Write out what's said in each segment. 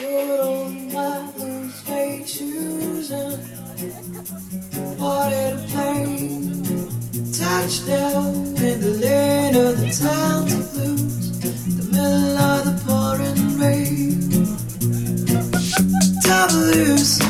Put on my blue suede shoes and parted a plane. Touchdown in the lane of the town to blues, the middle of the pouring rain. Time to.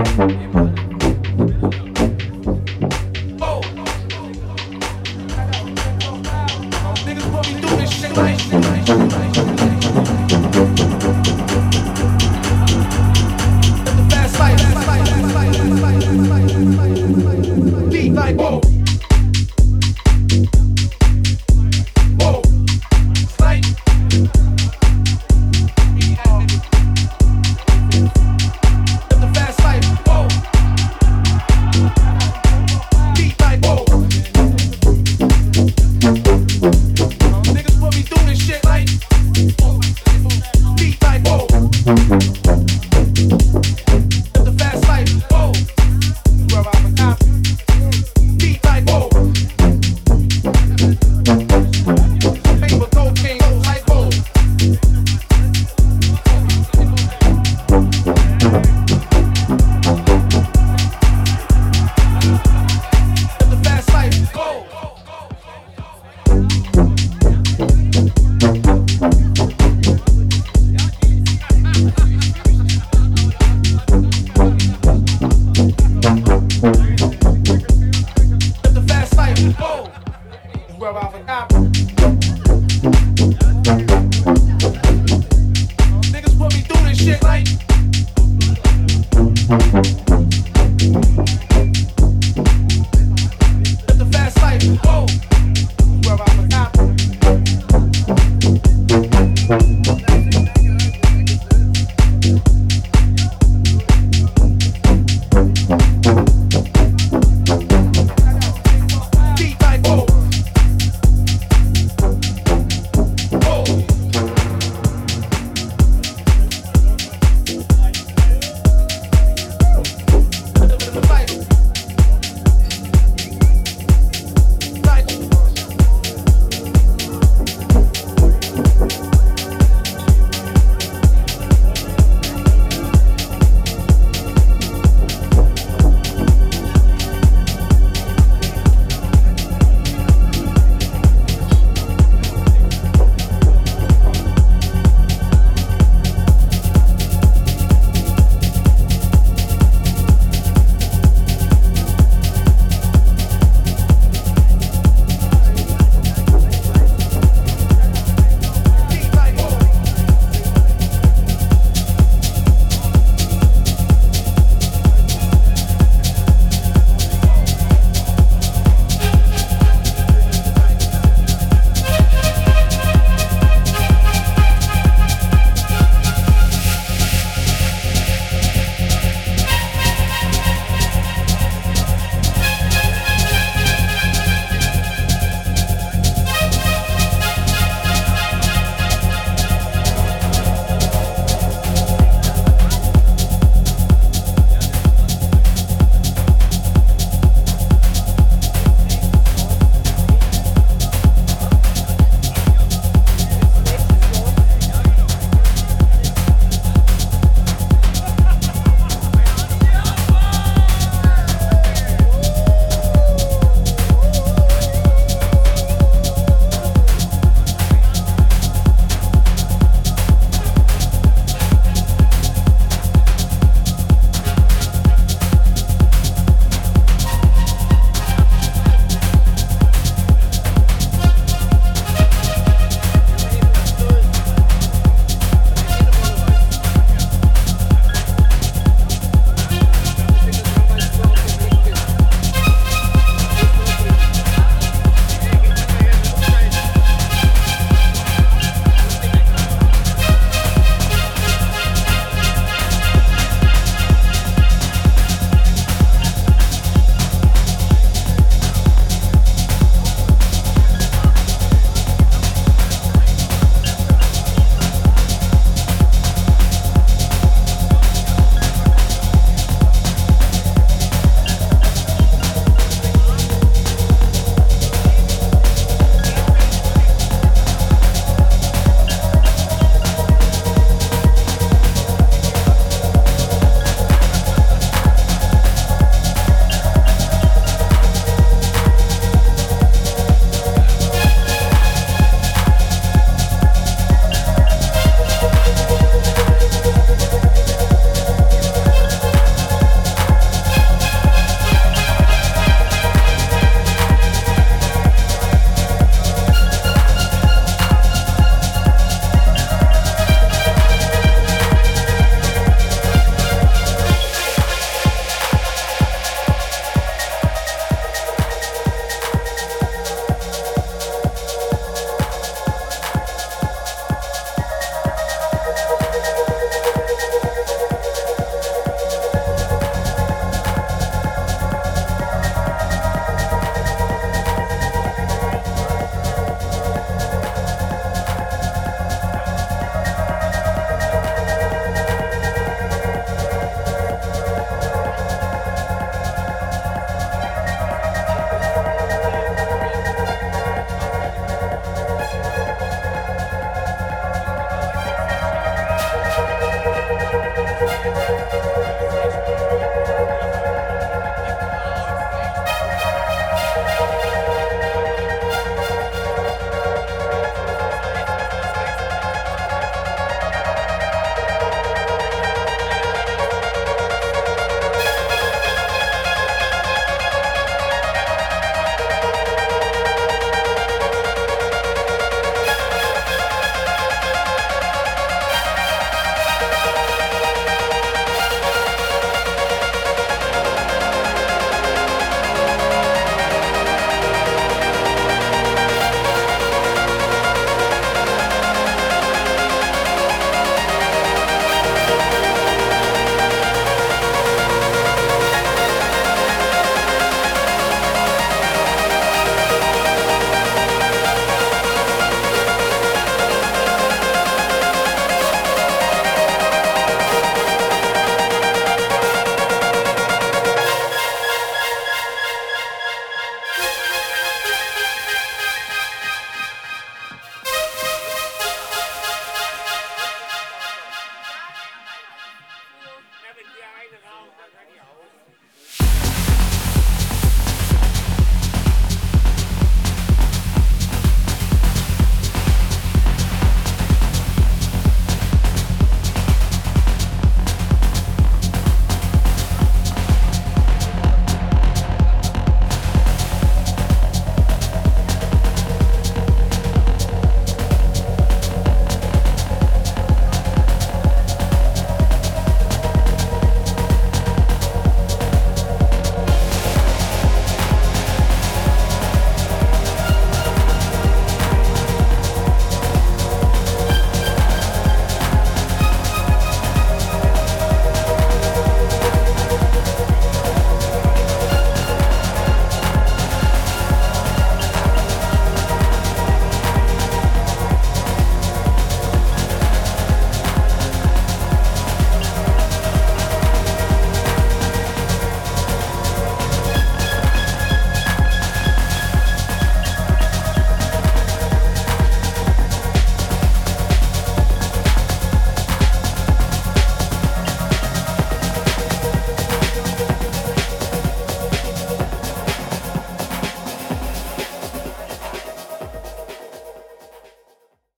Niggas